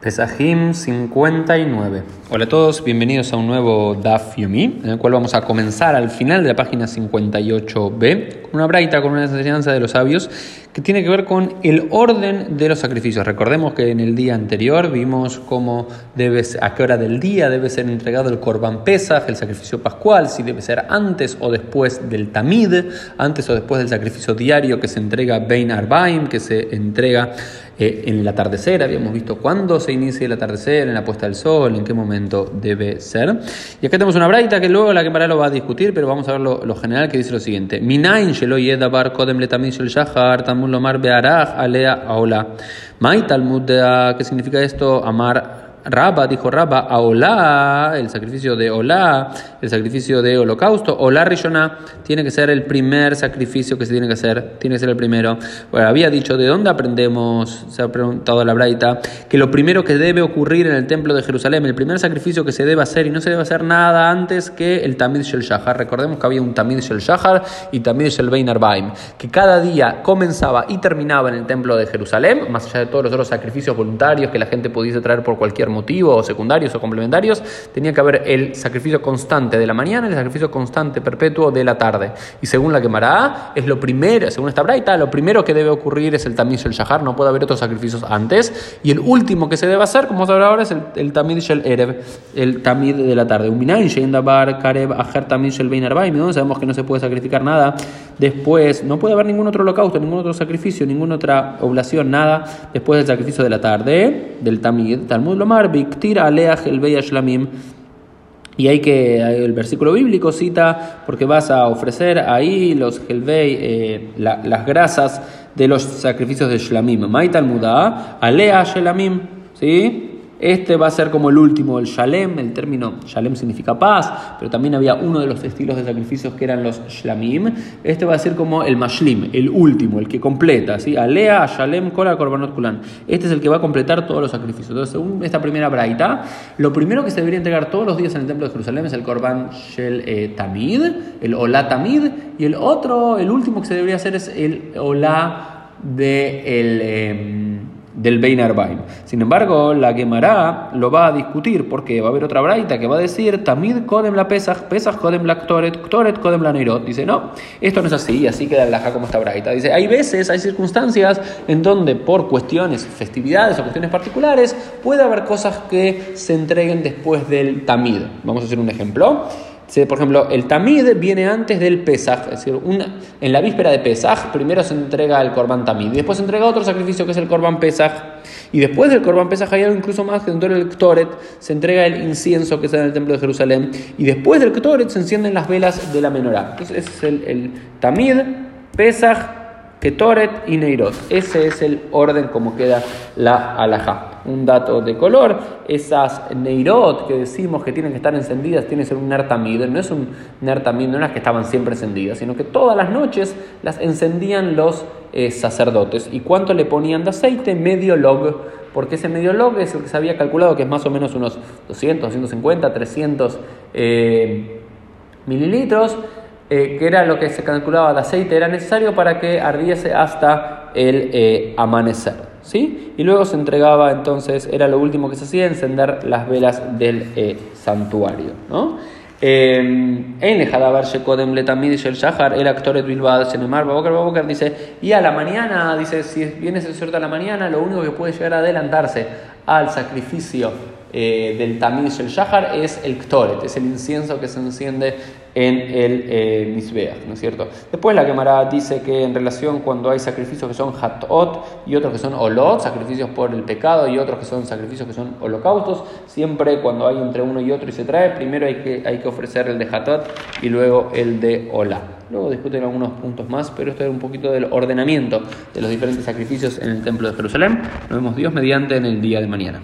Pesajim 59. Hola a todos, bienvenidos a un nuevo Daf Yomi, en el cual vamos a comenzar al final de la página 58b con una braita, con una enseñanza de los sabios que tiene que ver con el orden de los sacrificios. Recordemos que en el día anterior vimos cómo debe, a qué hora del día debe ser entregado el Korban Pesach, el sacrificio pascual, si debe ser antes o después del Tamid, antes o después del sacrificio diario que se entrega Bein Arbaim, que se entrega eh, en el atardecer. Habíamos visto cuándo se inicia el atardecer, en la puesta del sol, en qué momento debe ser. Y acá tenemos una braita que luego la que lo va a discutir, pero vamos a ver lo, general que dice lo siguiente. Minain shelo yedabar kodem letamid shel shahar lomar be'arach alea aola. Mai talmud, ¿qué significa esto? Amar Raba, dijo Raba, a el sacrificio de Olá, el sacrificio de holocausto, Olá Rishona, tiene que ser el primer sacrificio que se tiene que hacer, tiene que ser el primero. Había dicho, ¿de dónde aprendemos? Se ha preguntado la Braita, que lo primero que debe ocurrir en el templo de Jerusalén, el primer sacrificio que se debe hacer, y no se debe hacer nada antes que el Tamid Shel Shahar. Recordemos que había un Tamid Shel Shahar y Tamid Shel Bein Arbaim, que cada día comenzaba y terminaba en el templo de Jerusalén, más allá de todos los otros sacrificios voluntarios que la gente pudiese traer por cualquier motivos secundarios o complementarios, tenía que haber el sacrificio constante de la mañana y el sacrificio constante perpetuo de la tarde. Y según la quemará, es lo primero, según esta braita, lo primero que debe ocurrir es el tamiz el shahar, no puede haber otros sacrificios antes. Y el último que se debe hacer, como ver ahora, es el, el tamid shel erev, el tamid de la tarde. karev aher sabemos que no se puede sacrificar nada. Después, no puede haber ningún otro holocausto, ningún otro sacrificio, ninguna otra oblación, nada después del sacrificio de la tarde, del tamid, Talmud Lomar, el Y hay que, el versículo bíblico cita, porque vas a ofrecer ahí los Helvei, eh, las grasas de los sacrificios de Shlamim. Maital Muda, Alea Shlamim, ¿sí? Este va a ser como el último, el Shalem, el término Shalem significa paz, pero también había uno de los estilos de sacrificios que eran los Shlamim. Este va a ser como el Mashlim, el último, el que completa, ¿sí? Alea, Shalem, Kora, Korbanot Kulan. Este es el que va a completar todos los sacrificios. Entonces, según esta primera braita, lo primero que se debería entregar todos los días en el templo de Jerusalén es el Korban Shel eh, Tamid, el Olá Tamid, y el otro, el último que se debería hacer es el Olá de el... Em, del Bein Arbaim. Sin embargo, la Gemara lo va a discutir porque va a haber otra braita que va a decir Tamid Kodem la Pesach, Pesach Kodem la Ktoret, Ktoret Kodem la Neirot. Dice, no, esto no es así, así queda la como esta braita. Dice, hay veces, hay circunstancias en donde por cuestiones, festividades o cuestiones particulares, puede haber cosas que se entreguen después del Tamid. Vamos a hacer un ejemplo por ejemplo, el tamid viene antes del pesaj, es decir, en la víspera de pesaj primero se entrega el korban tamid, y después se entrega otro sacrificio que es el korban pesaj, y después del korban pesaj hay algo incluso más que dentro del ktoret se entrega el incienso que está en el templo de Jerusalén, y después del ktoret se encienden las velas de la menorá. Entonces ese es el, el tamid, pesaj, Ketoret y Neirot. Ese es el orden como queda la alajá. Un dato de color, esas Neirot que decimos que tienen que estar encendidas, tienen que ser un Nertamid. No es un Nertamid, no es que estaban siempre encendidas, sino que todas las noches las encendían los eh, sacerdotes. ¿Y cuánto le ponían de aceite? Medio log. Porque ese medio log es el que se había calculado que es más o menos unos 200, 250, 300 mililitros. Eh, que era lo que se calculaba de aceite, era necesario para que ardiese hasta el eh, amanecer. ¿sí? Y luego se entregaba entonces, era lo último que se hacía, encender las velas del eh, santuario. ¿no? Shahar, el actor Bilbao, dice, y a la mañana, dice, si viene el cierto a la mañana, lo único que puede llegar a adelantarse al sacrificio del Tamiz el Shahar es el Ktoret, es el incienso que se enciende en el eh, ¿no es cierto? Después la Gemara dice que en relación cuando hay sacrificios que son Hatot y otros que son Olot, sacrificios por el pecado, y otros que son sacrificios que son holocaustos, siempre cuando hay entre uno y otro y se trae, primero hay que, hay que ofrecer el de Hatot y luego el de Olá. Luego discuten algunos puntos más, pero esto es un poquito del ordenamiento de los diferentes sacrificios en el Templo de Jerusalén. Nos vemos Dios mediante en el día de mañana.